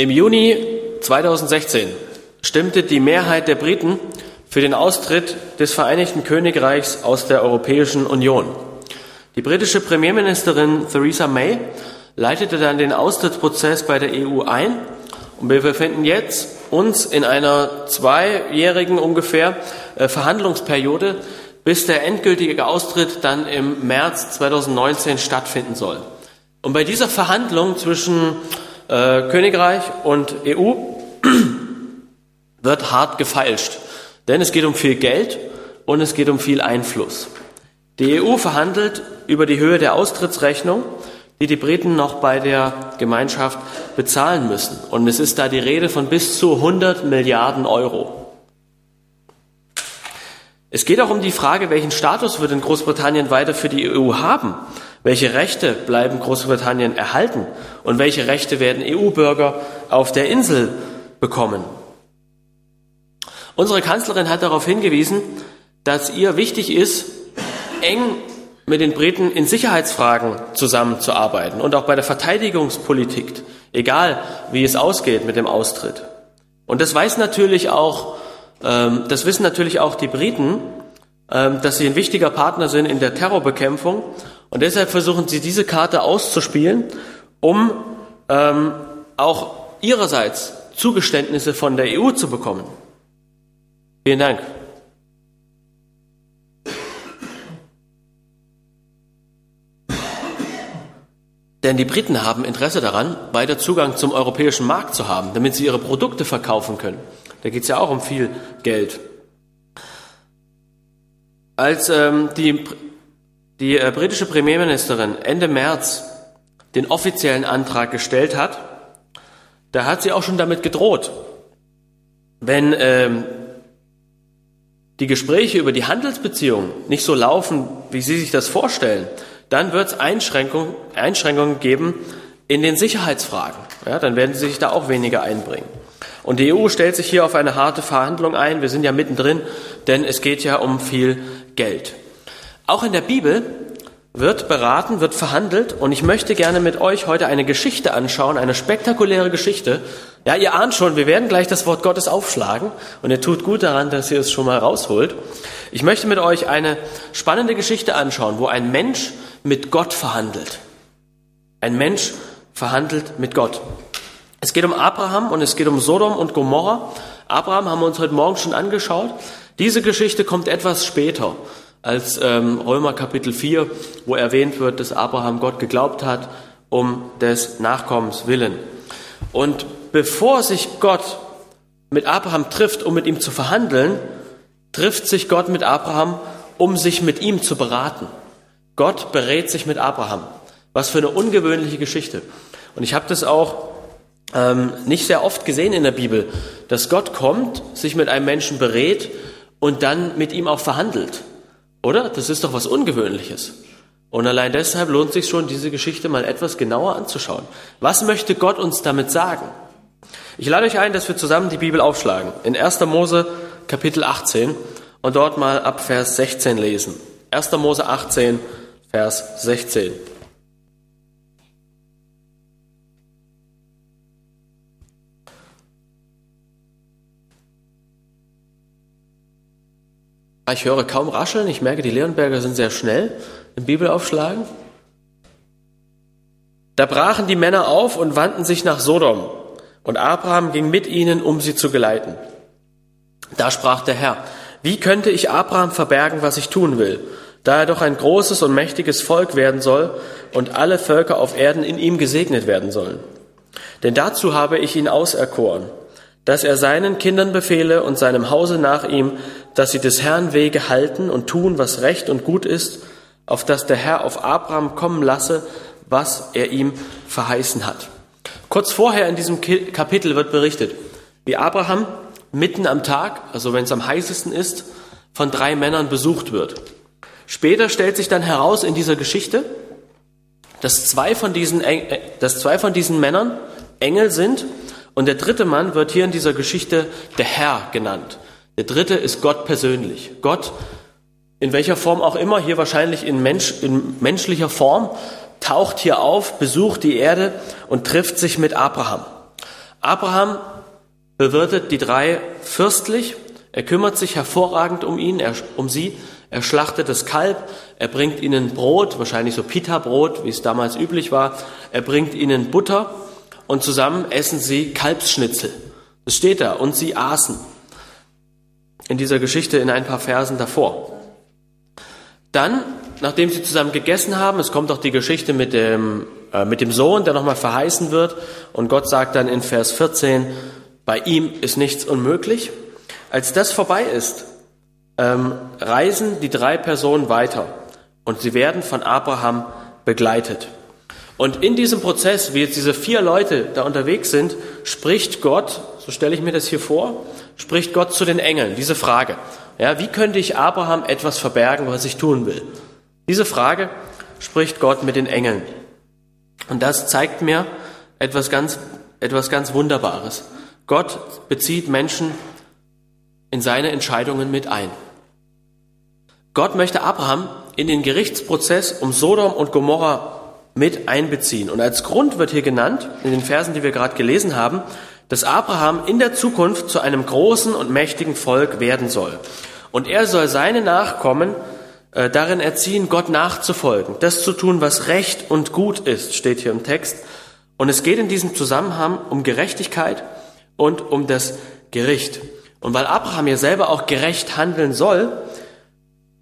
Im Juni 2016 stimmte die Mehrheit der Briten für den Austritt des Vereinigten Königreichs aus der Europäischen Union. Die britische Premierministerin Theresa May leitete dann den Austrittsprozess bei der EU ein und wir befinden jetzt uns in einer zweijährigen ungefähr äh, Verhandlungsperiode, bis der endgültige Austritt dann im März 2019 stattfinden soll. Und bei dieser Verhandlung zwischen äh, Königreich und EU wird hart gefeilscht, denn es geht um viel Geld und es geht um viel Einfluss. Die EU verhandelt über die Höhe der Austrittsrechnung, die die Briten noch bei der Gemeinschaft bezahlen müssen. Und es ist da die Rede von bis zu 100 Milliarden Euro. Es geht auch um die Frage, welchen Status wird in Großbritannien weiter für die EU haben? Welche Rechte bleiben Großbritannien erhalten? Und welche Rechte werden EU-Bürger auf der Insel bekommen? Unsere Kanzlerin hat darauf hingewiesen, dass ihr wichtig ist, eng mit den Briten in Sicherheitsfragen zusammenzuarbeiten und auch bei der Verteidigungspolitik, egal wie es ausgeht mit dem Austritt. Und das weiß natürlich auch, ähm, das wissen natürlich auch die Briten, ähm, dass sie ein wichtiger Partner sind in der Terrorbekämpfung und deshalb versuchen sie diese Karte auszuspielen, um ähm, auch ihrerseits Zugeständnisse von der EU zu bekommen. Vielen Dank. Denn die Briten haben Interesse daran, weiter Zugang zum europäischen Markt zu haben, damit sie ihre Produkte verkaufen können. Da geht es ja auch um viel Geld. Als ähm, die, die äh, britische Premierministerin Ende März den offiziellen Antrag gestellt hat, da hat sie auch schon damit gedroht, wenn ähm, die Gespräche über die Handelsbeziehungen nicht so laufen, wie Sie sich das vorstellen, dann wird es Einschränkungen, Einschränkungen geben in den Sicherheitsfragen. Ja, dann werden sie sich da auch weniger einbringen. Und die EU stellt sich hier auf eine harte Verhandlung ein. Wir sind ja mittendrin, denn es geht ja um viel Geld. Auch in der Bibel wird beraten, wird verhandelt und ich möchte gerne mit euch heute eine Geschichte anschauen, eine spektakuläre Geschichte. Ja, ihr ahnt schon, wir werden gleich das Wort Gottes aufschlagen und ihr tut gut daran, dass ihr es schon mal rausholt. Ich möchte mit euch eine spannende Geschichte anschauen, wo ein Mensch mit Gott verhandelt. Ein Mensch verhandelt mit Gott. Es geht um Abraham und es geht um Sodom und Gomorra. Abraham haben wir uns heute Morgen schon angeschaut. Diese Geschichte kommt etwas später als ähm, Römer Kapitel 4, wo erwähnt wird, dass Abraham Gott geglaubt hat, um des Nachkommens willen. Und bevor sich Gott mit Abraham trifft, um mit ihm zu verhandeln, trifft sich Gott mit Abraham, um sich mit ihm zu beraten. Gott berät sich mit Abraham. Was für eine ungewöhnliche Geschichte. Und ich habe das auch ähm, nicht sehr oft gesehen in der Bibel, dass Gott kommt, sich mit einem Menschen berät und dann mit ihm auch verhandelt. Oder? Das ist doch was Ungewöhnliches. Und allein deshalb lohnt sich schon, diese Geschichte mal etwas genauer anzuschauen. Was möchte Gott uns damit sagen? Ich lade euch ein, dass wir zusammen die Bibel aufschlagen. In 1. Mose Kapitel 18 und dort mal ab Vers 16 lesen. 1. Mose 18, Vers 16. Ich höre kaum rascheln. Ich merke, die Leonberger sind sehr schnell im Bibelaufschlagen. Da brachen die Männer auf und wandten sich nach Sodom. Und Abraham ging mit ihnen, um sie zu geleiten. Da sprach der Herr, wie könnte ich Abraham verbergen, was ich tun will? da er doch ein großes und mächtiges Volk werden soll und alle Völker auf Erden in ihm gesegnet werden sollen. Denn dazu habe ich ihn auserkoren, dass er seinen Kindern befehle und seinem Hause nach ihm, dass sie des Herrn Wege halten und tun, was recht und gut ist, auf dass der Herr auf Abraham kommen lasse, was er ihm verheißen hat. Kurz vorher in diesem Kapitel wird berichtet, wie Abraham mitten am Tag, also wenn es am heißesten ist, von drei Männern besucht wird. Später stellt sich dann heraus in dieser Geschichte, dass zwei von diesen, äh, dass zwei von diesen Männern Engel sind und der dritte Mann wird hier in dieser Geschichte der Herr genannt. Der dritte ist Gott persönlich. Gott, in welcher Form auch immer, hier wahrscheinlich in, Mensch, in menschlicher Form, taucht hier auf, besucht die Erde und trifft sich mit Abraham. Abraham bewirtet die drei fürstlich, er kümmert sich hervorragend um ihn, er, um sie, er schlachtet das Kalb, er bringt ihnen Brot, wahrscheinlich so Pita-Brot, wie es damals üblich war, er bringt ihnen Butter und zusammen essen sie Kalbsschnitzel. Das steht da und sie aßen. In dieser Geschichte in ein paar Versen davor. Dann, nachdem sie zusammen gegessen haben, es kommt auch die Geschichte mit dem, äh, mit dem Sohn, der nochmal verheißen wird. Und Gott sagt dann in Vers 14, bei ihm ist nichts unmöglich. Als das vorbei ist, ähm, reisen die drei Personen weiter und sie werden von Abraham begleitet. Und in diesem Prozess, wie jetzt diese vier Leute da unterwegs sind, spricht Gott, so stelle ich mir das hier vor, spricht Gott zu den Engeln diese Frage. Ja, wie könnte ich Abraham etwas verbergen, was ich tun will? Diese Frage spricht Gott mit den Engeln. Und das zeigt mir etwas ganz, etwas ganz Wunderbares. Gott bezieht Menschen in seine Entscheidungen mit ein. Gott möchte Abraham in den Gerichtsprozess um Sodom und Gomorra mit einbeziehen. Und als Grund wird hier genannt, in den Versen, die wir gerade gelesen haben, dass Abraham in der Zukunft zu einem großen und mächtigen Volk werden soll. Und er soll seine Nachkommen äh, darin erziehen, Gott nachzufolgen, das zu tun, was recht und gut ist, steht hier im Text. Und es geht in diesem Zusammenhang um Gerechtigkeit und um das Gericht. Und weil Abraham ja selber auch gerecht handeln soll,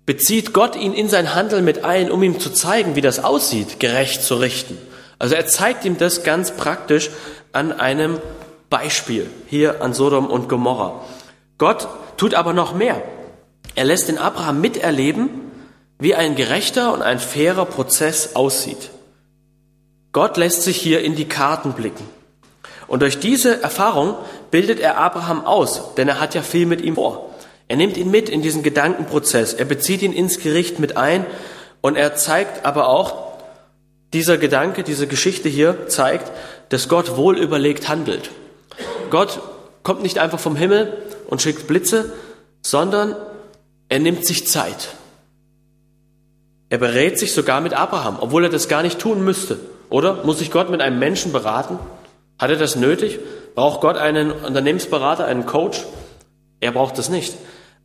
bezieht Gott ihn in sein Handeln mit ein, um ihm zu zeigen, wie das aussieht, gerecht zu richten. Also er zeigt ihm das ganz praktisch an einem Beispiel hier an Sodom und Gomorra. Gott tut aber noch mehr. Er lässt den Abraham miterleben, wie ein gerechter und ein fairer Prozess aussieht. Gott lässt sich hier in die Karten blicken. Und durch diese Erfahrung bildet er Abraham aus, denn er hat ja viel mit ihm vor. Er nimmt ihn mit in diesen Gedankenprozess, er bezieht ihn ins Gericht mit ein und er zeigt aber auch, dieser Gedanke, diese Geschichte hier zeigt, dass Gott wohl überlegt handelt. Gott kommt nicht einfach vom Himmel und schickt Blitze, sondern er nimmt sich Zeit. Er berät sich sogar mit Abraham, obwohl er das gar nicht tun müsste. Oder? Muss sich Gott mit einem Menschen beraten? Hat er das nötig? Braucht Gott einen Unternehmensberater, einen Coach? Er braucht das nicht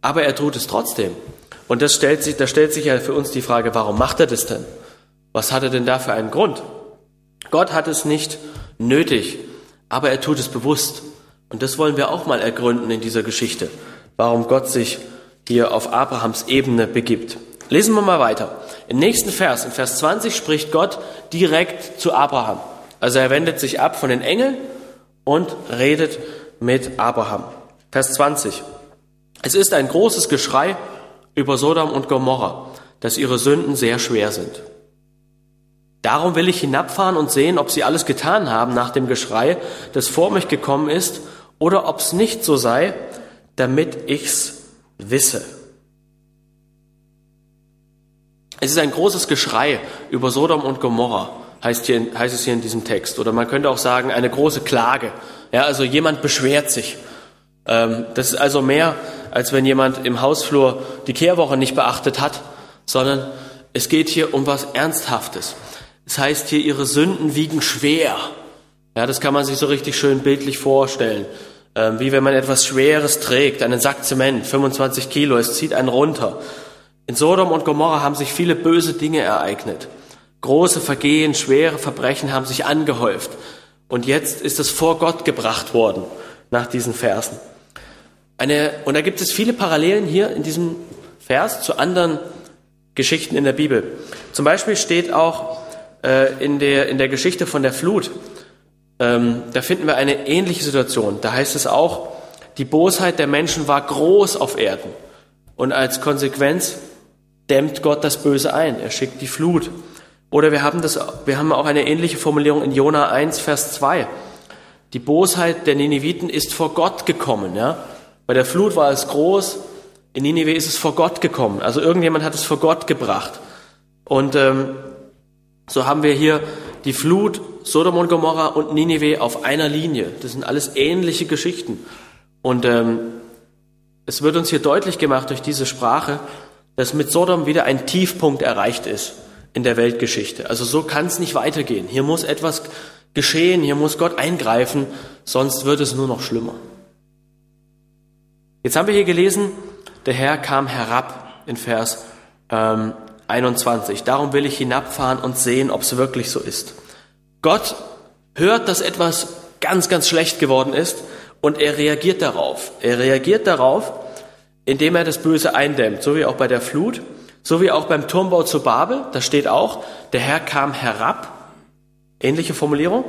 aber er tut es trotzdem. Und das stellt sich, da stellt sich ja für uns die Frage, warum macht er das denn? Was hat er denn da für einen Grund? Gott hat es nicht nötig, aber er tut es bewusst. Und das wollen wir auch mal ergründen in dieser Geschichte, warum Gott sich hier auf Abrahams Ebene begibt. Lesen wir mal weiter. Im nächsten Vers, in Vers 20, spricht Gott direkt zu Abraham. Also er wendet sich ab von den Engeln und redet mit Abraham. Vers 20. Es ist ein großes Geschrei über Sodom und Gomorra, dass ihre Sünden sehr schwer sind. Darum will ich hinabfahren und sehen, ob sie alles getan haben nach dem Geschrei, das vor mich gekommen ist, oder ob es nicht so sei, damit ich's wisse. Es ist ein großes Geschrei über Sodom und Gomorra, heißt, heißt es hier in diesem Text. Oder man könnte auch sagen, eine große Klage. Ja, also jemand beschwert sich. Ähm, das ist also mehr als wenn jemand im Hausflur die Kehrwoche nicht beachtet hat, sondern es geht hier um was Ernsthaftes. Das heißt hier, ihre Sünden wiegen schwer. Ja, das kann man sich so richtig schön bildlich vorstellen. Ähm, wie wenn man etwas Schweres trägt, einen Sack Zement, 25 Kilo, es zieht einen runter. In Sodom und Gomorra haben sich viele böse Dinge ereignet. Große Vergehen, schwere Verbrechen haben sich angehäuft. Und jetzt ist es vor Gott gebracht worden nach diesen Versen. Eine, und da gibt es viele Parallelen hier in diesem Vers zu anderen Geschichten in der Bibel. Zum Beispiel steht auch äh, in, der, in der Geschichte von der Flut, ähm, da finden wir eine ähnliche Situation. Da heißt es auch, die Bosheit der Menschen war groß auf Erden. Und als Konsequenz dämmt Gott das Böse ein. Er schickt die Flut. Oder wir haben, das, wir haben auch eine ähnliche Formulierung in Jona 1, Vers 2. Die Bosheit der Nineviten ist vor Gott gekommen. Ja? Bei der Flut war es groß, in Ninive ist es vor Gott gekommen. Also irgendjemand hat es vor Gott gebracht. Und ähm, so haben wir hier die Flut, Sodom und Gomorra und Ninive auf einer Linie. Das sind alles ähnliche Geschichten. Und ähm, es wird uns hier deutlich gemacht durch diese Sprache, dass mit Sodom wieder ein Tiefpunkt erreicht ist in der Weltgeschichte. Also so kann es nicht weitergehen. Hier muss etwas geschehen, hier muss Gott eingreifen, sonst wird es nur noch schlimmer. Jetzt haben wir hier gelesen, der Herr kam herab in Vers ähm, 21. Darum will ich hinabfahren und sehen, ob es wirklich so ist. Gott hört, dass etwas ganz, ganz schlecht geworden ist und er reagiert darauf. Er reagiert darauf, indem er das Böse eindämmt, so wie auch bei der Flut, so wie auch beim Turmbau zu Babel. Da steht auch, der Herr kam herab. Ähnliche Formulierung.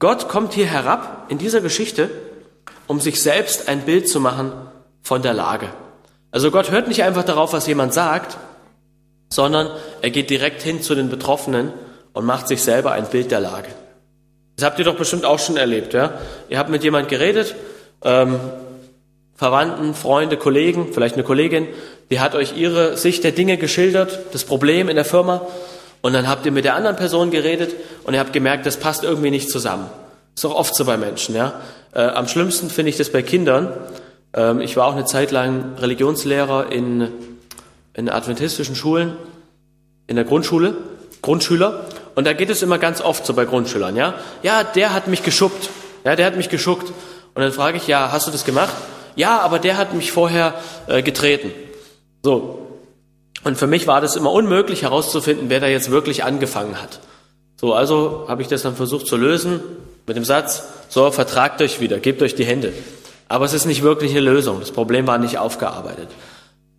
Gott kommt hier herab in dieser Geschichte, um sich selbst ein Bild zu machen von der Lage. Also Gott hört nicht einfach darauf, was jemand sagt, sondern er geht direkt hin zu den Betroffenen und macht sich selber ein Bild der Lage. Das habt ihr doch bestimmt auch schon erlebt, ja? Ihr habt mit jemand geredet, ähm, Verwandten, Freunde, Kollegen, vielleicht eine Kollegin, die hat euch ihre Sicht der Dinge geschildert, das Problem in der Firma, und dann habt ihr mit der anderen Person geredet und ihr habt gemerkt, das passt irgendwie nicht zusammen. Ist doch oft so bei Menschen, ja? Äh, am schlimmsten finde ich das bei Kindern. Ähm, ich war auch eine Zeit lang Religionslehrer in, in adventistischen Schulen, in der Grundschule, Grundschüler. Und da geht es immer ganz oft so bei Grundschülern, ja? Ja, der hat mich geschubbt. Ja, der hat mich geschuckt. Und dann frage ich, ja, hast du das gemacht? Ja, aber der hat mich vorher äh, getreten. So. Und für mich war das immer unmöglich herauszufinden, wer da jetzt wirklich angefangen hat. So, also habe ich das dann versucht zu lösen mit dem Satz, so, vertragt euch wieder, gebt euch die Hände. Aber es ist nicht wirklich eine Lösung. Das Problem war nicht aufgearbeitet.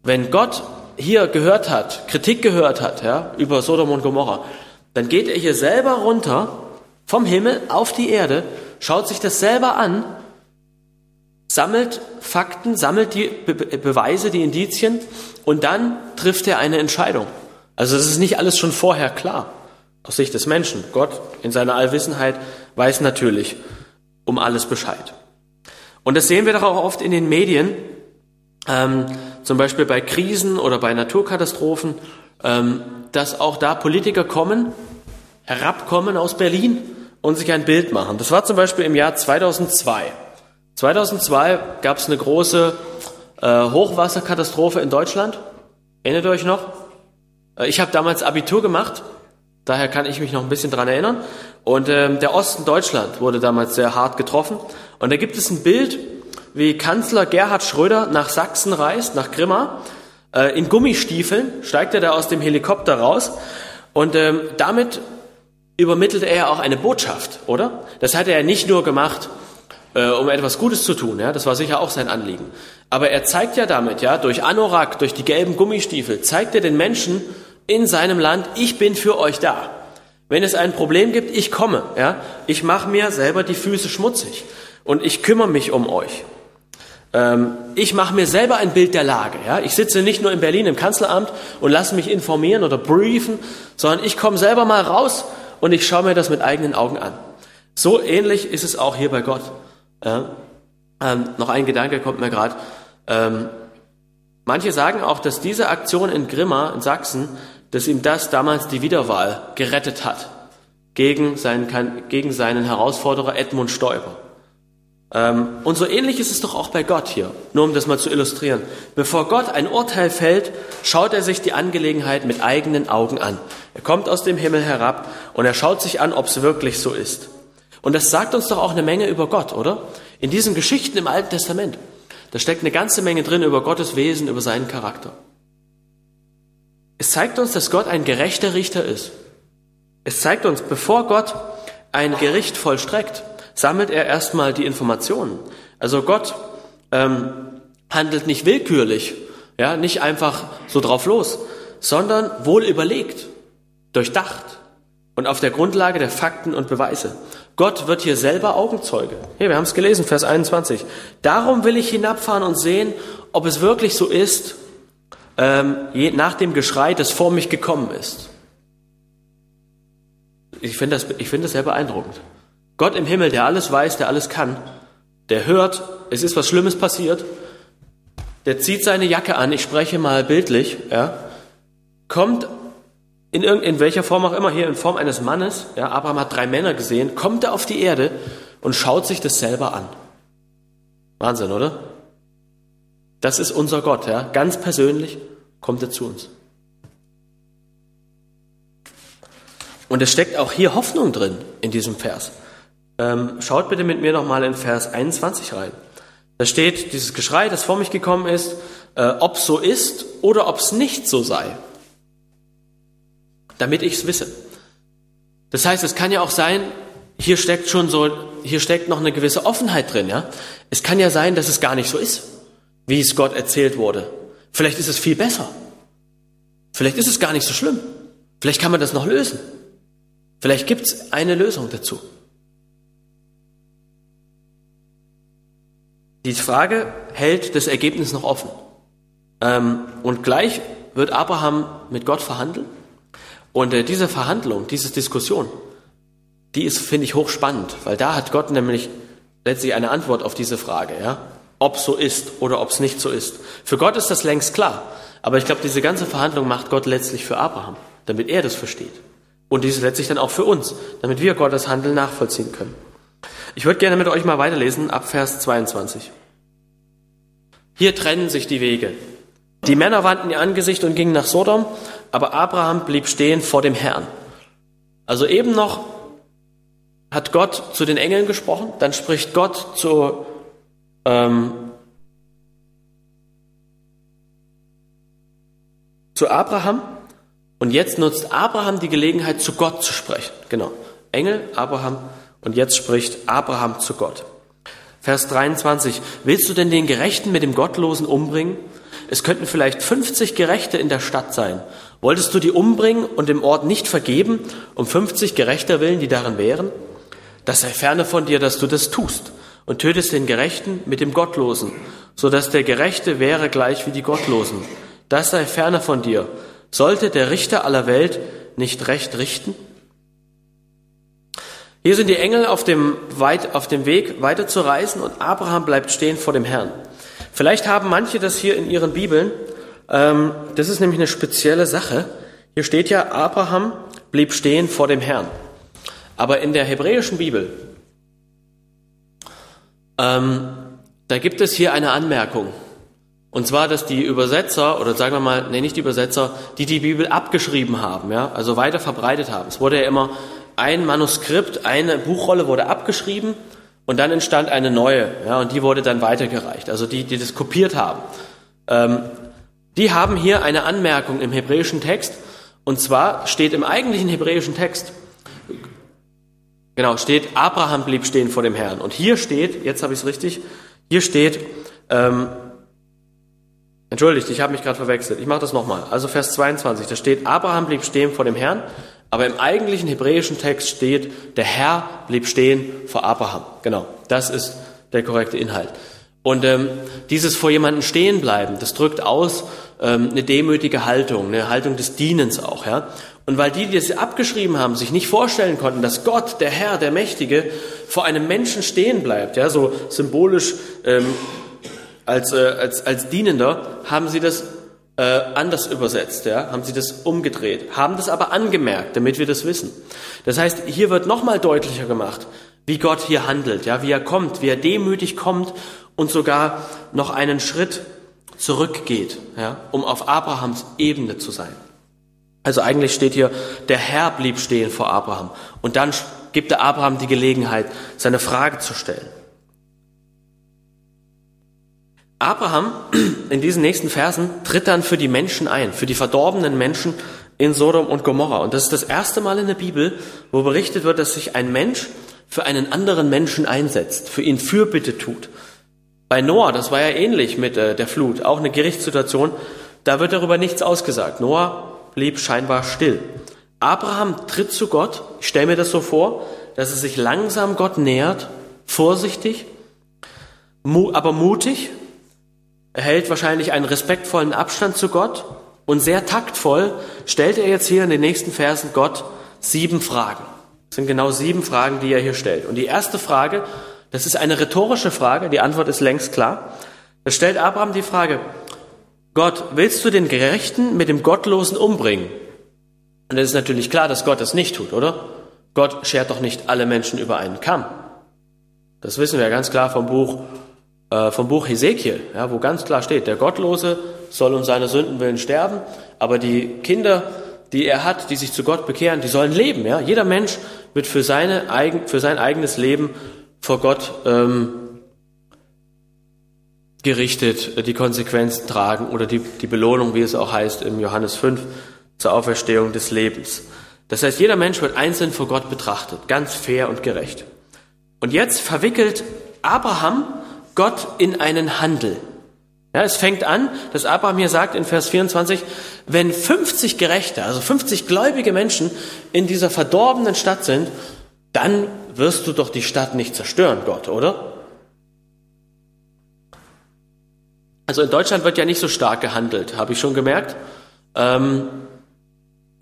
Wenn Gott hier gehört hat, Kritik gehört hat, ja, über Sodom und Gomorra, dann geht er hier selber runter vom Himmel auf die Erde, schaut sich das selber an, sammelt Fakten, sammelt die Be Beweise, die Indizien und dann trifft er eine Entscheidung. Also das ist nicht alles schon vorher klar aus Sicht des Menschen. Gott in seiner Allwissenheit weiß natürlich um alles Bescheid. Und das sehen wir doch auch oft in den Medien, ähm, zum Beispiel bei Krisen oder bei Naturkatastrophen, ähm, dass auch da Politiker kommen, herabkommen aus Berlin und sich ein Bild machen. Das war zum Beispiel im Jahr 2002. 2002 gab es eine große äh, Hochwasserkatastrophe in Deutschland. Erinnert ihr euch noch? Äh, ich habe damals Abitur gemacht, daher kann ich mich noch ein bisschen dran erinnern. Und ähm, der Osten Deutschland wurde damals sehr hart getroffen. Und da gibt es ein Bild, wie Kanzler Gerhard Schröder nach Sachsen reist, nach Grimma, äh, in Gummistiefeln, steigt er da aus dem Helikopter raus und ähm, damit übermittelt er auch eine Botschaft, oder? Das hat er nicht nur gemacht, äh, um etwas Gutes zu tun, ja, das war sicher auch sein Anliegen. Aber er zeigt ja damit, ja, durch Anorak, durch die gelben Gummistiefel, zeigt er den Menschen in seinem Land, ich bin für euch da. Wenn es ein Problem gibt, ich komme, ja, ich mache mir selber die Füße schmutzig und ich kümmere mich um euch. Ähm, ich mache mir selber ein Bild der Lage. Ja? Ich sitze nicht nur in Berlin im Kanzleramt und lasse mich informieren oder briefen, sondern ich komme selber mal raus und ich schaue mir das mit eigenen Augen an. So ähnlich ist es auch hier bei Gott. Ja? Ähm, noch ein Gedanke kommt mir gerade. Ähm, manche sagen auch, dass diese Aktion in Grimma in Sachsen, dass ihm das damals die Wiederwahl gerettet hat gegen seinen, gegen seinen Herausforderer Edmund Stoiber. Ähm, und so ähnlich ist es doch auch bei Gott hier, nur um das mal zu illustrieren. Bevor Gott ein Urteil fällt, schaut er sich die Angelegenheit mit eigenen Augen an. Er kommt aus dem Himmel herab und er schaut sich an, ob es wirklich so ist. Und das sagt uns doch auch eine Menge über Gott, oder? In diesen Geschichten im Alten Testament, da steckt eine ganze Menge drin über Gottes Wesen, über seinen Charakter. Es zeigt uns, dass Gott ein gerechter Richter ist. Es zeigt uns, bevor Gott ein Gericht vollstreckt, sammelt er erstmal die Informationen. Also Gott ähm, handelt nicht willkürlich, ja, nicht einfach so drauf los, sondern wohl überlegt, durchdacht und auf der Grundlage der Fakten und Beweise. Gott wird hier selber Augenzeuge. Hier, wir haben es gelesen, Vers 21. Darum will ich hinabfahren und sehen, ob es wirklich so ist, nach dem Geschrei, das vor mich gekommen ist. Ich finde das, ich finde das sehr beeindruckend. Gott im Himmel, der alles weiß, der alles kann, der hört, es ist was Schlimmes passiert, der zieht seine Jacke an, ich spreche mal bildlich, ja, kommt in, in welcher Form auch immer, hier in Form eines Mannes, ja, Abraham hat drei Männer gesehen, kommt er auf die Erde und schaut sich das selber an. Wahnsinn, oder? Das ist unser Gott, ja, ganz persönlich kommt er zu uns. Und es steckt auch hier Hoffnung drin in diesem Vers. Ähm, schaut bitte mit mir nochmal in Vers 21 rein. Da steht dieses Geschrei, das vor mich gekommen ist, äh, ob so ist oder ob es nicht so sei. Damit ich es wisse. Das heißt, es kann ja auch sein, hier steckt schon so, hier steckt noch eine gewisse Offenheit drin, ja. Es kann ja sein, dass es gar nicht so ist, wie es Gott erzählt wurde. Vielleicht ist es viel besser. Vielleicht ist es gar nicht so schlimm. Vielleicht kann man das noch lösen. Vielleicht gibt es eine Lösung dazu. Die Frage hält das Ergebnis noch offen. Ähm, und gleich wird Abraham mit Gott verhandeln. Und äh, diese Verhandlung, diese Diskussion, die ist, finde ich, hochspannend, weil da hat Gott nämlich letztlich eine Antwort auf diese Frage, ja? Ob so ist oder ob es nicht so ist. Für Gott ist das längst klar. Aber ich glaube, diese ganze Verhandlung macht Gott letztlich für Abraham, damit er das versteht. Und dies letztlich dann auch für uns, damit wir Gottes Handeln nachvollziehen können. Ich würde gerne mit euch mal weiterlesen ab Vers 22. Hier trennen sich die Wege. Die Männer wandten ihr Angesicht und gingen nach Sodom, aber Abraham blieb stehen vor dem Herrn. Also eben noch hat Gott zu den Engeln gesprochen, dann spricht Gott zu, ähm, zu Abraham und jetzt nutzt Abraham die Gelegenheit, zu Gott zu sprechen. Genau. Engel, Abraham und jetzt spricht Abraham zu Gott. Vers 23. Willst du denn den Gerechten mit dem Gottlosen umbringen? Es könnten vielleicht 50 Gerechte in der Stadt sein. Wolltest du die umbringen und dem Ort nicht vergeben, um 50 Gerechter willen, die darin wären? Das sei ferne von dir, dass du das tust und tötest den Gerechten mit dem Gottlosen, so dass der Gerechte wäre gleich wie die Gottlosen. Das sei ferne von dir. Sollte der Richter aller Welt nicht recht richten? Hier sind die Engel auf dem, weit, auf dem Weg weiter zu reisen und Abraham bleibt stehen vor dem Herrn. Vielleicht haben manche das hier in ihren Bibeln. Ähm, das ist nämlich eine spezielle Sache. Hier steht ja, Abraham blieb stehen vor dem Herrn. Aber in der hebräischen Bibel, ähm, da gibt es hier eine Anmerkung. Und zwar, dass die Übersetzer, oder sagen wir mal, nee, nicht die Übersetzer, die die Bibel abgeschrieben haben, ja, also weiter verbreitet haben. Es wurde ja immer ein Manuskript, eine Buchrolle wurde abgeschrieben und dann entstand eine neue, ja, und die wurde dann weitergereicht. Also die, die das kopiert haben. Ähm, die haben hier eine Anmerkung im hebräischen Text, und zwar steht im eigentlichen hebräischen Text, Genau, steht, Abraham blieb stehen vor dem Herrn. Und hier steht, jetzt habe ich es richtig, hier steht, ähm, entschuldigt, ich habe mich gerade verwechselt, ich mache das nochmal. Also Vers 22, da steht, Abraham blieb stehen vor dem Herrn, aber im eigentlichen hebräischen Text steht, der Herr blieb stehen vor Abraham. Genau, das ist der korrekte Inhalt. Und ähm, dieses vor jemandem stehen bleiben, das drückt aus ähm, eine demütige Haltung, eine Haltung des Dienens auch. Ja? Und weil die, die es abgeschrieben haben, sich nicht vorstellen konnten, dass Gott, der Herr, der Mächtige, vor einem Menschen stehen bleibt, ja, so symbolisch ähm, als, äh, als, als Dienender, haben sie das äh, anders übersetzt, ja, haben sie das umgedreht, haben das aber angemerkt, damit wir das wissen. Das heißt, hier wird nochmal deutlicher gemacht, wie Gott hier handelt, ja, wie er kommt, wie er demütig kommt und sogar noch einen Schritt zurückgeht, ja, um auf Abrahams Ebene zu sein. Also eigentlich steht hier, der Herr blieb stehen vor Abraham. Und dann gibt er Abraham die Gelegenheit, seine Frage zu stellen. Abraham in diesen nächsten Versen tritt dann für die Menschen ein, für die verdorbenen Menschen in Sodom und Gomorra. Und das ist das erste Mal in der Bibel, wo berichtet wird, dass sich ein Mensch für einen anderen Menschen einsetzt, für ihn Fürbitte tut. Bei Noah, das war ja ähnlich mit äh, der Flut, auch eine Gerichtssituation, da wird darüber nichts ausgesagt. Noah blieb scheinbar still. Abraham tritt zu Gott. Ich stelle mir das so vor, dass er sich langsam Gott nähert, vorsichtig, aber mutig. Er hält wahrscheinlich einen respektvollen Abstand zu Gott und sehr taktvoll stellt er jetzt hier in den nächsten Versen Gott sieben Fragen. Das sind genau sieben Fragen, die er hier stellt. Und die erste Frage, das ist eine rhetorische Frage, die Antwort ist längst klar. Da stellt Abraham die Frage, Gott, willst du den Gerechten mit dem Gottlosen umbringen? Und es ist natürlich klar, dass Gott das nicht tut, oder? Gott schert doch nicht alle Menschen über einen Kamm. Das wissen wir ganz klar vom Buch, äh, vom Buch Hesekiel, ja, wo ganz klar steht, der Gottlose soll um seine Sünden willen sterben, aber die Kinder die er hat, die sich zu Gott bekehren, die sollen leben. Ja? Jeder Mensch wird für, seine für sein eigenes Leben vor Gott ähm, gerichtet, äh, die Konsequenzen tragen oder die, die Belohnung, wie es auch heißt im Johannes 5, zur Auferstehung des Lebens. Das heißt, jeder Mensch wird einzeln vor Gott betrachtet, ganz fair und gerecht. Und jetzt verwickelt Abraham Gott in einen Handel. Ja, es fängt an, dass Abraham hier sagt in Vers 24, wenn 50 Gerechte, also 50 gläubige Menschen in dieser verdorbenen Stadt sind, dann wirst du doch die Stadt nicht zerstören, Gott, oder? Also in Deutschland wird ja nicht so stark gehandelt, habe ich schon gemerkt. Ähm,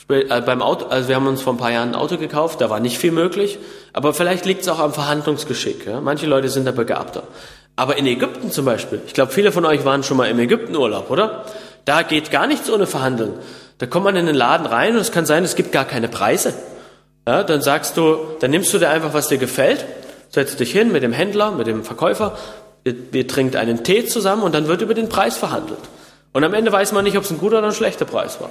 äh, beim Auto, also wir haben uns vor ein paar Jahren ein Auto gekauft, da war nicht viel möglich, aber vielleicht liegt es auch am Verhandlungsgeschick. Ja? Manche Leute sind da begabter. Aber in Ägypten zum Beispiel, ich glaube, viele von euch waren schon mal im Ägyptenurlaub, oder? Da geht gar nichts ohne Verhandeln. Da kommt man in den Laden rein und es kann sein, es gibt gar keine Preise. Ja, dann sagst du, dann nimmst du dir einfach, was dir gefällt, setzt dich hin mit dem Händler, mit dem Verkäufer, ihr, ihr trinkt einen Tee zusammen und dann wird über den Preis verhandelt. Und am Ende weiß man nicht, ob es ein guter oder ein schlechter Preis war.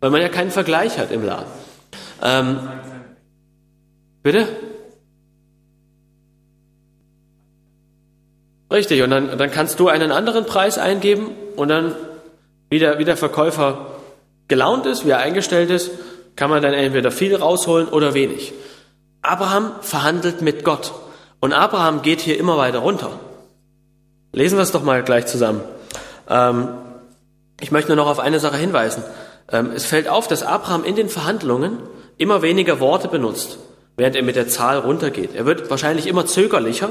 Weil man ja keinen Vergleich hat im Laden. Ähm, bitte? Richtig, und dann, dann kannst du einen anderen Preis eingeben und dann, wie der, wie der Verkäufer gelaunt ist, wie er eingestellt ist, kann man dann entweder viel rausholen oder wenig. Abraham verhandelt mit Gott und Abraham geht hier immer weiter runter. Lesen wir es doch mal gleich zusammen. Ähm, ich möchte nur noch auf eine Sache hinweisen. Ähm, es fällt auf, dass Abraham in den Verhandlungen immer weniger Worte benutzt, während er mit der Zahl runtergeht. Er wird wahrscheinlich immer zögerlicher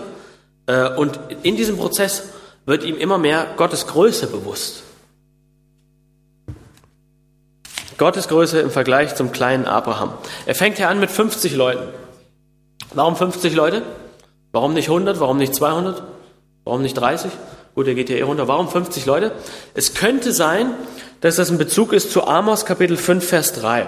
äh, und in diesem Prozess wird ihm immer mehr Gottes Größe bewusst. Gottes Größe im Vergleich zum kleinen Abraham. Er fängt hier an mit 50 Leuten. Warum 50 Leute? Warum nicht 100? Warum nicht 200? Warum nicht 30? Gut, er geht hier eh runter. Warum 50 Leute? Es könnte sein, dass das ein Bezug ist zu Amos Kapitel 5, Vers 3.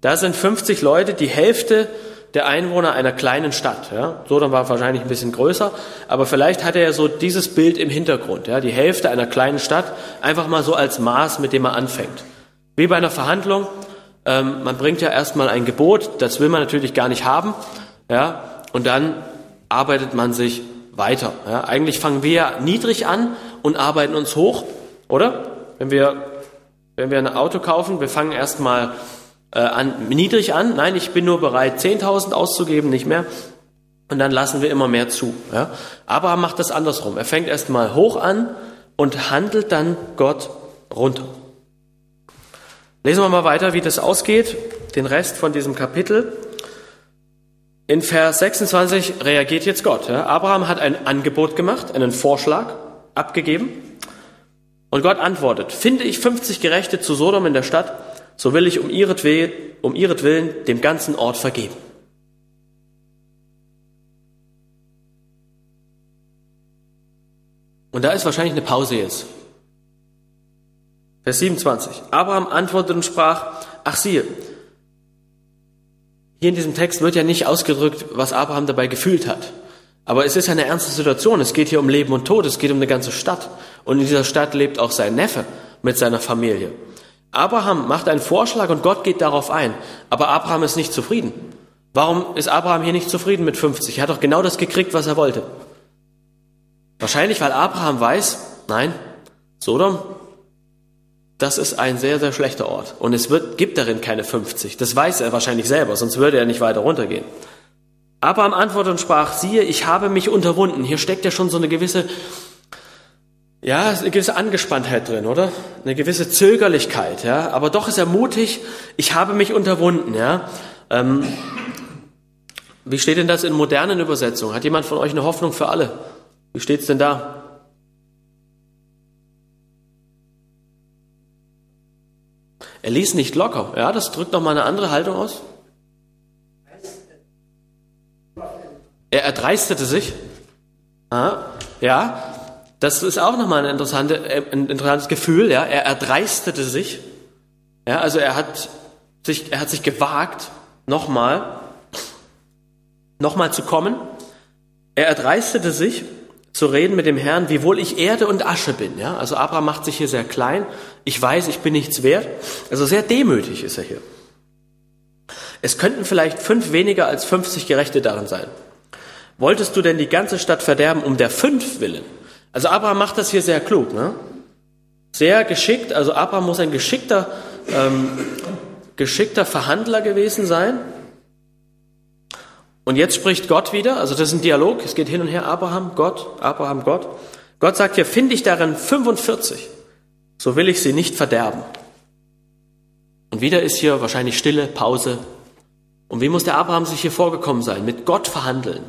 Da sind 50 Leute, die Hälfte der Einwohner einer kleinen Stadt. Ja. Sodom war wahrscheinlich ein bisschen größer, aber vielleicht hat er ja so dieses Bild im Hintergrund. Ja. Die Hälfte einer kleinen Stadt einfach mal so als Maß, mit dem man anfängt. Wie bei einer Verhandlung. Ähm, man bringt ja erstmal ein Gebot, das will man natürlich gar nicht haben. Ja, und dann arbeitet man sich weiter. Ja. Eigentlich fangen wir ja niedrig an und arbeiten uns hoch, oder? Wenn wir wenn wir ein Auto kaufen, wir fangen erstmal äh, an, niedrig an. Nein, ich bin nur bereit, 10.000 auszugeben, nicht mehr. Und dann lassen wir immer mehr zu. Ja? Abraham macht das andersrum. Er fängt erstmal hoch an und handelt dann Gott runter. Lesen wir mal weiter, wie das ausgeht. Den Rest von diesem Kapitel. In Vers 26 reagiert jetzt Gott. Abraham hat ein Angebot gemacht, einen Vorschlag abgegeben. Und Gott antwortet, finde ich 50 Gerechte zu Sodom in der Stadt, so will ich um ihretwillen, um ihretwillen dem ganzen Ort vergeben. Und da ist wahrscheinlich eine Pause jetzt. Vers 27. Abraham antwortete und sprach, ach siehe, hier in diesem Text wird ja nicht ausgedrückt, was Abraham dabei gefühlt hat. Aber es ist eine ernste Situation. Es geht hier um Leben und Tod. Es geht um eine ganze Stadt. Und in dieser Stadt lebt auch sein Neffe mit seiner Familie. Abraham macht einen Vorschlag und Gott geht darauf ein. Aber Abraham ist nicht zufrieden. Warum ist Abraham hier nicht zufrieden mit 50? Er hat doch genau das gekriegt, was er wollte. Wahrscheinlich, weil Abraham weiß, nein, Sodom, das ist ein sehr, sehr schlechter Ort. Und es wird, gibt darin keine 50. Das weiß er wahrscheinlich selber, sonst würde er nicht weiter runtergehen. Abraham antwortete und sprach, siehe, ich habe mich unterwunden. Hier steckt ja schon so eine gewisse, ja, eine gewisse Angespanntheit drin, oder? Eine gewisse Zögerlichkeit, ja. Aber doch ist er mutig, ich habe mich unterwunden, ja. Ähm, wie steht denn das in modernen Übersetzungen? Hat jemand von euch eine Hoffnung für alle? Wie steht's denn da? Er ließ nicht locker. Ja, das drückt noch mal eine andere Haltung aus. Er erdreistete sich. Ah, ja, das ist auch nochmal ein, interessante, äh, ein interessantes Gefühl. Ja, er erdreistete sich. Ja, also er hat sich, er hat sich gewagt, nochmal, nochmal zu kommen. Er erdreistete sich zu reden mit dem Herrn, wiewohl ich Erde und Asche bin. Ja? Also Abraham macht sich hier sehr klein. Ich weiß, ich bin nichts wert. Also sehr demütig ist er hier. Es könnten vielleicht fünf weniger als 50 Gerechte darin sein. Wolltest du denn die ganze Stadt verderben um der fünf willen? Also Abraham macht das hier sehr klug. Ne? Sehr geschickt. Also Abraham muss ein geschickter, ähm, geschickter Verhandler gewesen sein. Und jetzt spricht Gott wieder, also das ist ein Dialog, es geht hin und her, Abraham, Gott, Abraham, Gott. Gott sagt hier, finde ich darin 45, so will ich sie nicht verderben. Und wieder ist hier wahrscheinlich Stille, Pause. Und wie muss der Abraham sich hier vorgekommen sein? Mit Gott verhandeln.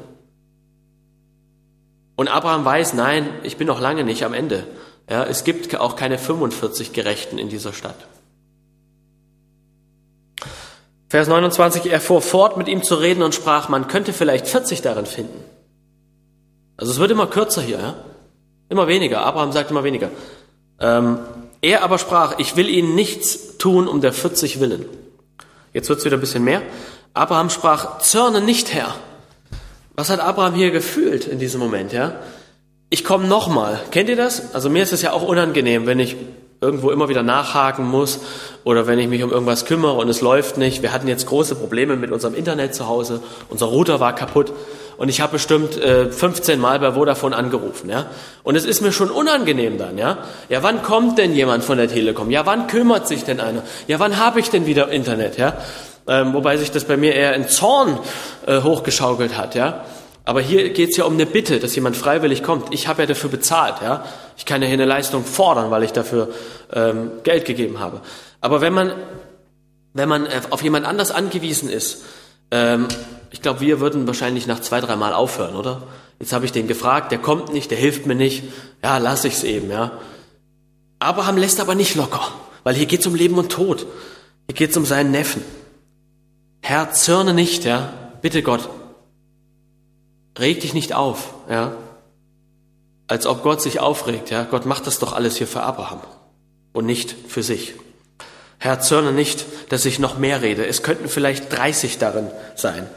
Und Abraham weiß, nein, ich bin noch lange nicht am Ende. Ja, es gibt auch keine 45 Gerechten in dieser Stadt. Vers 29, er fuhr fort mit ihm zu reden und sprach, man könnte vielleicht 40 darin finden. Also es wird immer kürzer hier, ja? immer weniger. Abraham sagt immer weniger. Ähm, er aber sprach, ich will ihnen nichts tun um der 40 willen. Jetzt wird es wieder ein bisschen mehr. Abraham sprach, zürne nicht, Herr. Was hat Abraham hier gefühlt in diesem Moment, ja? Ich komme nochmal. Kennt ihr das? Also mir ist es ja auch unangenehm, wenn ich irgendwo immer wieder nachhaken muss oder wenn ich mich um irgendwas kümmere und es läuft nicht. Wir hatten jetzt große Probleme mit unserem Internet zu Hause. Unser Router war kaputt und ich habe bestimmt äh, 15 Mal bei Vodafone angerufen, ja. Und es ist mir schon unangenehm dann, ja. Ja, wann kommt denn jemand von der Telekom? Ja, wann kümmert sich denn einer? Ja, wann habe ich denn wieder Internet, ja? Ähm, wobei sich das bei mir eher in Zorn äh, hochgeschaukelt hat, ja. Aber hier geht es ja um eine Bitte, dass jemand freiwillig kommt. Ich habe ja dafür bezahlt, ja. Ich kann ja hier eine Leistung fordern, weil ich dafür ähm, Geld gegeben habe. Aber wenn man, wenn man äh, auf jemand anders angewiesen ist, ähm, ich glaube, wir würden wahrscheinlich nach zwei, drei Mal aufhören, oder? Jetzt habe ich den gefragt, der kommt nicht, der hilft mir nicht. Ja, lass ich's eben, ja. Abraham lässt aber nicht locker, weil hier geht's um Leben und Tod. Hier geht's um seinen Neffen. Herr, zürne nicht, ja. Bitte Gott, Reg dich nicht auf, ja. Als ob Gott sich aufregt, ja. Gott macht das doch alles hier für Abraham und nicht für sich. Herr, zürne nicht, dass ich noch mehr rede. Es könnten vielleicht 30 darin sein.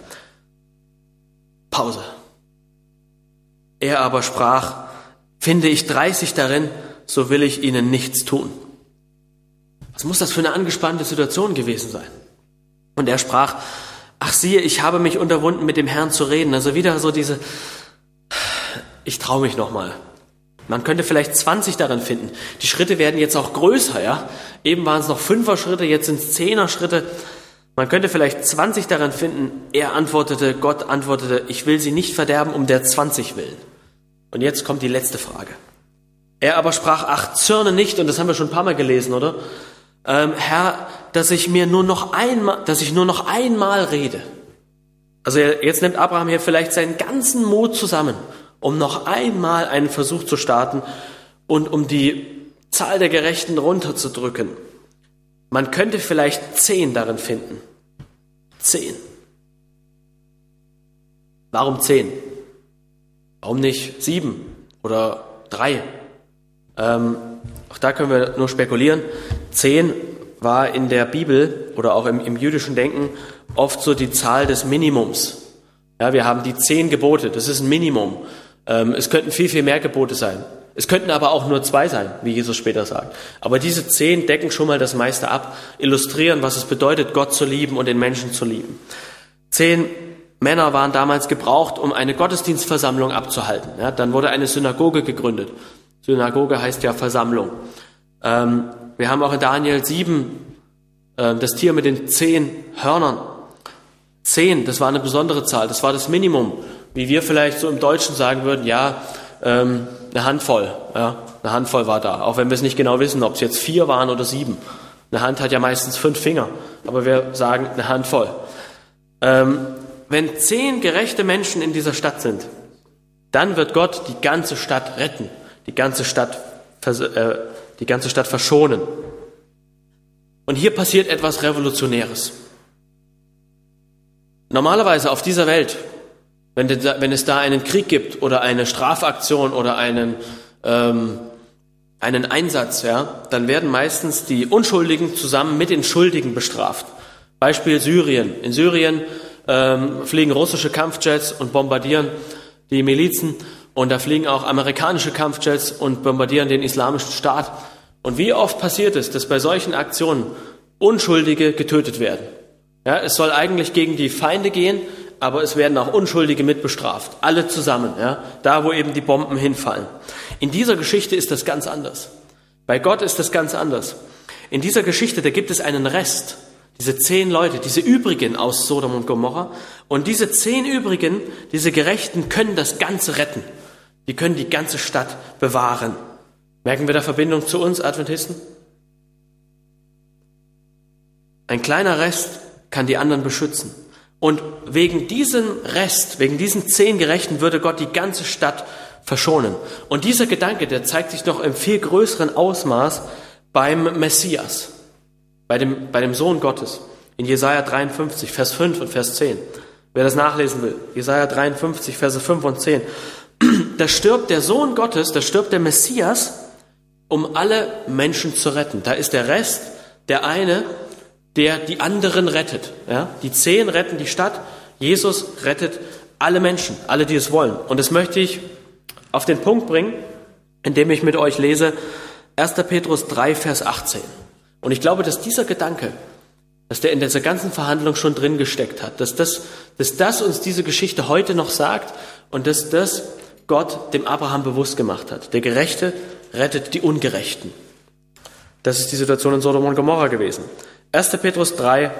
Pause. Er aber sprach, finde ich 30 darin, so will ich ihnen nichts tun. Was muss das für eine angespannte Situation gewesen sein? Und er sprach, ach siehe, ich habe mich unterwunden, mit dem Herrn zu reden. Also wieder so diese, ich traue mich nochmal. Man könnte vielleicht 20 darin finden. Die Schritte werden jetzt auch größer, ja. Eben waren es noch Fünfer Schritte, jetzt sind es Zehner Schritte. Man könnte vielleicht 20 daran finden. Er antwortete, Gott antwortete, ich will sie nicht verderben um der 20 willen. Und jetzt kommt die letzte Frage. Er aber sprach, ach, zürne nicht, und das haben wir schon ein paar Mal gelesen, oder? Ähm, Herr, dass ich mir nur noch einmal, dass ich nur noch einmal rede. Also jetzt nimmt Abraham hier vielleicht seinen ganzen Mut zusammen, um noch einmal einen Versuch zu starten und um die Zahl der Gerechten runterzudrücken. Man könnte vielleicht zehn darin finden. Zehn. Warum zehn? Warum nicht sieben oder drei? Ähm, auch da können wir nur spekulieren. Zehn war in der Bibel oder auch im, im jüdischen Denken oft so die Zahl des Minimums. Ja, wir haben die zehn Gebote, das ist ein Minimum. Ähm, es könnten viel, viel mehr Gebote sein. Es könnten aber auch nur zwei sein, wie Jesus später sagt. Aber diese zehn decken schon mal das meiste ab, illustrieren, was es bedeutet, Gott zu lieben und den Menschen zu lieben. Zehn Männer waren damals gebraucht, um eine Gottesdienstversammlung abzuhalten. Ja, dann wurde eine Synagoge gegründet. Synagoge heißt ja Versammlung. Ähm, wir haben auch in Daniel 7 äh, das Tier mit den zehn Hörnern. Zehn, das war eine besondere Zahl, das war das Minimum. Wie wir vielleicht so im Deutschen sagen würden, ja, ähm, eine Handvoll, ja, eine Handvoll war da. Auch wenn wir es nicht genau wissen, ob es jetzt vier waren oder sieben. Eine Hand hat ja meistens fünf Finger, aber wir sagen eine Handvoll. Ähm, wenn zehn gerechte Menschen in dieser Stadt sind, dann wird Gott die ganze Stadt retten, die ganze Stadt äh, die ganze Stadt verschonen. Und hier passiert etwas Revolutionäres. Normalerweise auf dieser Welt, wenn, wenn es da einen Krieg gibt oder eine Strafaktion oder einen, ähm, einen Einsatz, ja, dann werden meistens die Unschuldigen zusammen mit den Schuldigen bestraft. Beispiel Syrien. In Syrien ähm, fliegen russische Kampfjets und bombardieren die Milizen Und da fliegen auch amerikanische Kampfjets und bombardieren den islamischen Staat. Und wie oft passiert es, dass bei solchen Aktionen Unschuldige getötet werden? Ja, es soll eigentlich gegen die Feinde gehen, aber es werden auch Unschuldige mitbestraft. Alle zusammen, ja, da wo eben die Bomben hinfallen. In dieser Geschichte ist das ganz anders. Bei Gott ist das ganz anders. In dieser Geschichte, da gibt es einen Rest. Diese zehn Leute, diese übrigen aus Sodom und Gomorra. Und diese zehn übrigen, diese Gerechten können das Ganze retten. Die können die ganze Stadt bewahren. Merken wir da Verbindung zu uns Adventisten? Ein kleiner Rest kann die anderen beschützen. Und wegen diesem Rest, wegen diesen zehn Gerechten würde Gott die ganze Stadt verschonen. Und dieser Gedanke, der zeigt sich noch im viel größeren Ausmaß beim Messias, bei dem, bei dem Sohn Gottes. In Jesaja 53, Vers 5 und Vers 10. Wer das nachlesen will, Jesaja 53, Verse 5 und 10. Da stirbt der Sohn Gottes, da stirbt der Messias, um alle Menschen zu retten. Da ist der Rest, der eine, der die anderen rettet. Ja? Die zehn retten die Stadt, Jesus rettet alle Menschen, alle, die es wollen. Und das möchte ich auf den Punkt bringen, indem ich mit euch lese 1. Petrus 3, Vers 18. Und ich glaube, dass dieser Gedanke, dass der in dieser ganzen Verhandlung schon drin gesteckt hat, dass das, dass das uns diese Geschichte heute noch sagt und dass das Gott dem Abraham bewusst gemacht hat. Der Gerechte rettet die Ungerechten. Das ist die Situation in Sodom und Gomorra gewesen. 1. Petrus 3,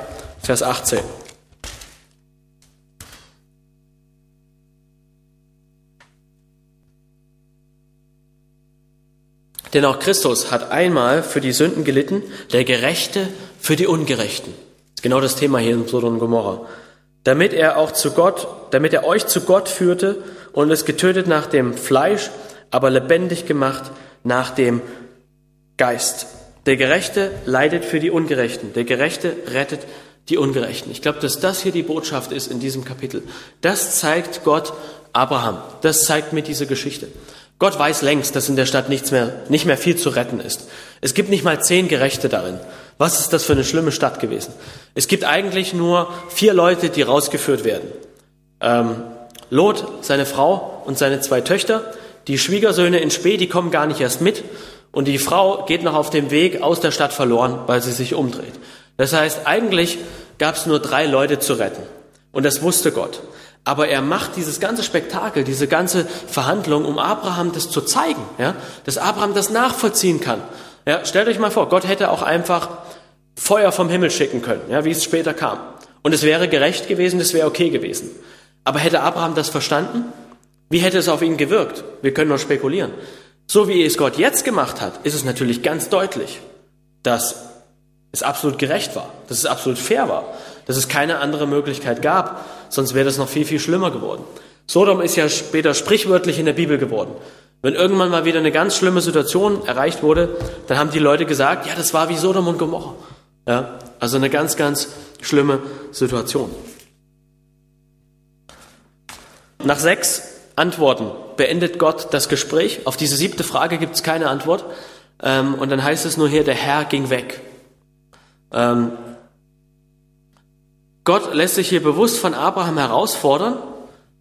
Vers 18. Denn auch Christus hat einmal für die Sünden gelitten, der Gerechte für die Ungerechten. Das ist genau das Thema hier in Sodom und Gomorra. Damit er auch zu Gott, damit er euch zu Gott führte und es getötet nach dem Fleisch, aber lebendig gemacht nach dem Geist. Der Gerechte leidet für die Ungerechten. Der Gerechte rettet die Ungerechten. Ich glaube, dass das hier die Botschaft ist in diesem Kapitel. Das zeigt Gott Abraham. Das zeigt mir diese Geschichte. Gott weiß längst, dass in der Stadt nichts mehr, nicht mehr viel zu retten ist. Es gibt nicht mal zehn Gerechte darin. Was ist das für eine schlimme Stadt gewesen? Es gibt eigentlich nur vier Leute, die rausgeführt werden. Ähm, Lot, seine Frau und seine zwei Töchter. Die Schwiegersöhne in Spee, die kommen gar nicht erst mit. Und die Frau geht noch auf dem Weg aus der Stadt verloren, weil sie sich umdreht. Das heißt, eigentlich gab es nur drei Leute zu retten. Und das wusste Gott. Aber er macht dieses ganze Spektakel, diese ganze Verhandlung, um Abraham das zu zeigen, ja, dass Abraham das nachvollziehen kann. Ja, stellt euch mal vor, Gott hätte auch einfach Feuer vom Himmel schicken können, ja, wie es später kam. Und es wäre gerecht gewesen, es wäre okay gewesen. Aber hätte Abraham das verstanden? Wie hätte es auf ihn gewirkt? Wir können nur spekulieren. So wie es Gott jetzt gemacht hat, ist es natürlich ganz deutlich, dass es absolut gerecht war, dass es absolut fair war, dass es keine andere Möglichkeit gab, sonst wäre das noch viel, viel schlimmer geworden. Sodom ist ja später sprichwörtlich in der Bibel geworden. Wenn irgendwann mal wieder eine ganz schlimme Situation erreicht wurde, dann haben die Leute gesagt, ja, das war wie Sodom und Gomorra. Ja, also eine ganz, ganz schlimme Situation. Nach sechs Antworten beendet Gott das Gespräch. Auf diese siebte Frage gibt es keine Antwort. Ähm, und dann heißt es nur hier, der Herr ging weg. Gott lässt sich hier bewusst von Abraham herausfordern.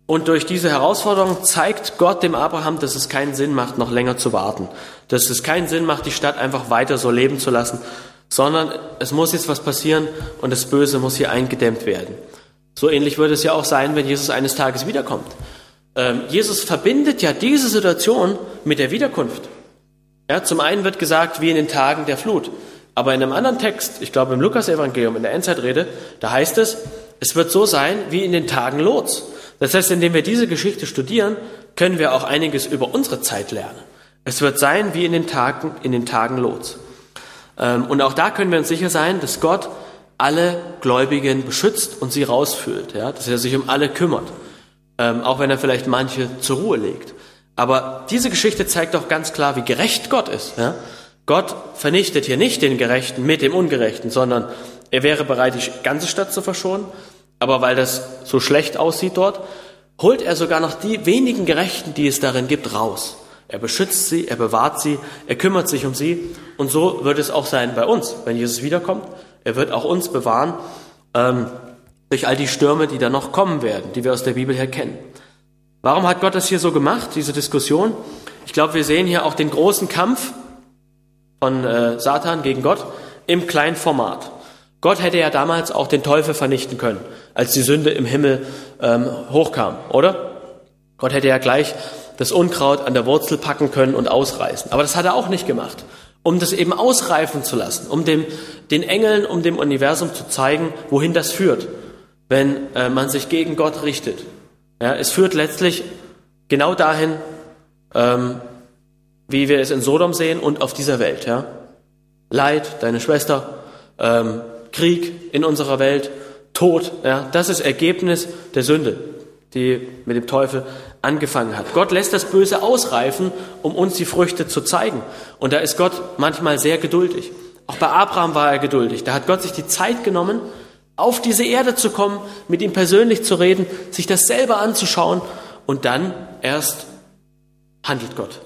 Und durch diese Herausforderung zeigt Gott dem Abraham, dass es keinen Sinn macht, noch länger zu warten. Dass es keinen Sinn macht, die Stadt einfach weiter so leben zu lassen, sondern es muss jetzt was passieren und das Böse muss hier eingedämmt werden. So ähnlich würde es ja auch sein, wenn Jesus eines Tages wiederkommt. Ähm, Jesus verbindet ja diese Situation mit der Wiederkunft. Ja, zum einen wird gesagt, wie in den Tagen der Flut. Aber in einem anderen Text, ich glaube im Lukas-Evangelium, in der Endzeitrede, da heißt es, es wird so sein wie in den Tagen Lots. Das heißt, indem wir diese Geschichte studieren, können wir auch einiges über unsere Zeit lernen. Es wird sein wie in den Tagen, in den Tagen Lots. Ähm, und auch da können wir uns sicher sein, dass Gott alle Gläubigen beschützt und sie rausführt, ja, dass er sich um alle kümmert ähm, auch wenn er vielleicht manche zur Ruhe legt. Aber diese Geschichte zeigt doch ganz klar, wie gerecht Gott ist. Ja? Gott vernichtet hier nicht den Gerechten mit dem Ungerechten, sondern er wäre bereit, die ganze Stadt zu verschonen. Aber weil das so schlecht aussieht dort, holt er sogar noch die wenigen Gerechten, die es darin gibt, raus. Er beschützt sie, er bewahrt sie, er kümmert sich um sie. Und so wird es auch sein bei uns, wenn Jesus wiederkommt. Er wird auch uns bewahren. Ähm, durch all die Stürme, die da noch kommen werden, die wir aus der Bibel her kennen. Warum hat Gott das hier so gemacht, diese Diskussion? Ich glaube, wir sehen hier auch den großen Kampf von äh, Satan gegen Gott im kleinen Format. Gott hätte ja damals auch den Teufel vernichten können, als die Sünde im Himmel ähm, hochkam, oder? Gott hätte ja gleich das Unkraut an der Wurzel packen können und ausreißen. Aber das hat er auch nicht gemacht, um das eben ausreifen zu lassen, um dem, den Engeln, um dem Universum zu zeigen, wohin das führt, wenn äh, man sich gegen Gott richtet. Ja, es führt letztlich genau dahin, ähm, wie wir es in Sodom sehen und auf dieser Welt. Ja? Leid, deine Schwester, ähm, Krieg in unserer Welt, Tod. Ja? Das ist Ergebnis der Sünde, die mit dem Teufel angefangen hat. Gott lässt das Böse ausreifen, um uns die Früchte zu zeigen. Und da ist Gott manchmal sehr geduldig. Auch bei Abraham war er geduldig. Da hat Gott sich die Zeit genommen, auf diese Erde zu kommen, mit ihm persönlich zu reden, sich das selber anzuschauen und dann erst handelt Gott.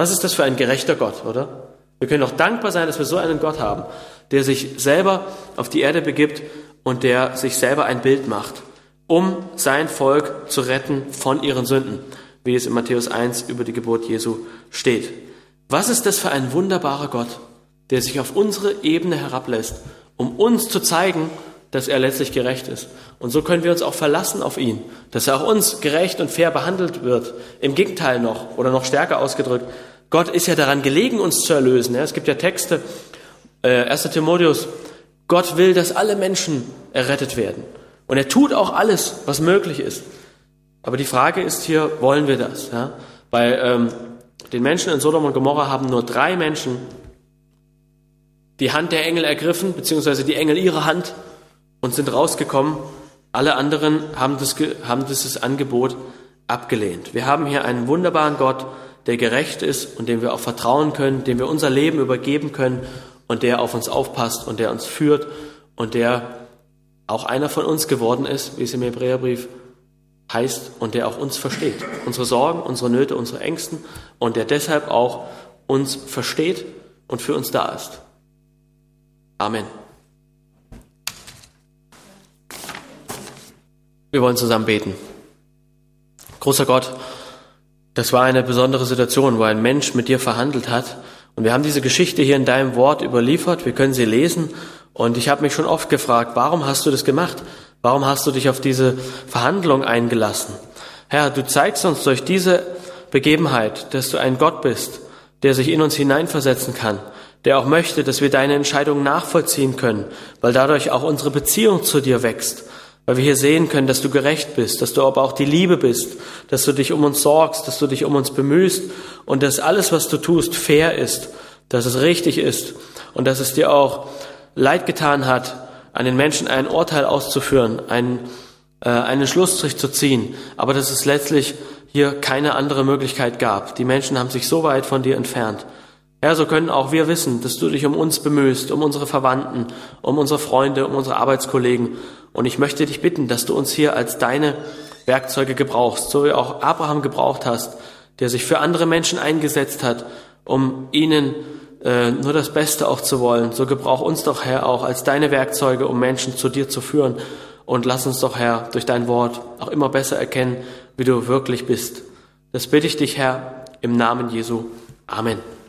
Was ist das für ein gerechter Gott, oder? Wir können auch dankbar sein, dass wir so einen Gott haben, der sich selber auf die Erde begibt und der sich selber ein Bild macht, um sein Volk zu retten von ihren Sünden, wie es in Matthäus 1 über die Geburt Jesu steht. Was ist das für ein wunderbarer Gott, der sich auf unsere Ebene herablässt, um uns zu zeigen, dass er letztlich gerecht ist. Und so können wir uns auch verlassen auf ihn, dass er auch uns gerecht und fair behandelt wird. Im Gegenteil noch, oder noch stärker ausgedrückt, Gott ist ja daran gelegen, uns zu erlösen. Es gibt ja Texte, 1. Äh, Timotheus, Gott will, dass alle Menschen errettet werden. Und er tut auch alles, was möglich ist. Aber die Frage ist hier, wollen wir das? Bei ähm, den Menschen in Sodom und Gomorra haben nur drei Menschen die Hand der Engel ergriffen, beziehungsweise die Engel ihre Hand und sind rausgekommen. Alle anderen haben dieses Angebot abgelehnt. Wir haben hier einen wunderbaren Gott, der gerecht ist und dem wir auch vertrauen können, dem wir unser Leben übergeben können und der auf uns aufpasst und der uns führt und der auch einer von uns geworden ist, wie es im Hebräerbrief heißt, und der auch uns versteht. Unsere Sorgen, unsere Nöte, unsere Ängsten und der deshalb auch uns versteht und für uns da ist. Amen. Wir wollen zusammen beten. Großer Gott, das war eine besondere Situation, wo ein Mensch mit dir verhandelt hat. Und wir haben diese Geschichte hier in deinem Wort überliefert. Wir können sie lesen. Und ich habe mich schon oft gefragt, warum hast du das gemacht? Warum hast du dich auf diese Verhandlung eingelassen? Herr, du zeigst uns durch diese Begebenheit, dass du ein Gott bist, der sich in uns hineinversetzen kann, der auch möchte, dass wir deine Entscheidungen nachvollziehen können, weil dadurch auch unsere Beziehung zu dir wächst weil wir hier sehen können, dass du gerecht bist, dass du aber auch die Liebe bist, dass du dich um uns sorgst, dass du dich um uns bemühst und dass alles, was du tust, fair ist, dass es richtig ist und dass es dir auch leid getan hat, an den Menschen ein Urteil auszuführen, einen, äh, einen Schlussstrich zu ziehen, aber dass es letztlich hier keine andere Möglichkeit gab. Die Menschen haben sich so weit von dir entfernt. Ja, so können auch wir wissen, dass du dich um uns bemühst, um unsere Verwandten, um unsere Freunde, um unsere Arbeitskollegen und ich möchte dich bitten, dass du uns hier als deine Werkzeuge gebrauchst, so wie auch Abraham gebraucht hast, der sich für andere Menschen eingesetzt hat, um ihnen äh, nur das Beste auch zu wollen. So gebrauch uns doch, Herr, auch als deine Werkzeuge, um Menschen zu dir zu führen. Und lass uns doch, Herr, durch dein Wort auch immer besser erkennen, wie du wirklich bist. Das bitte ich dich, Herr, im Namen Jesu. Amen.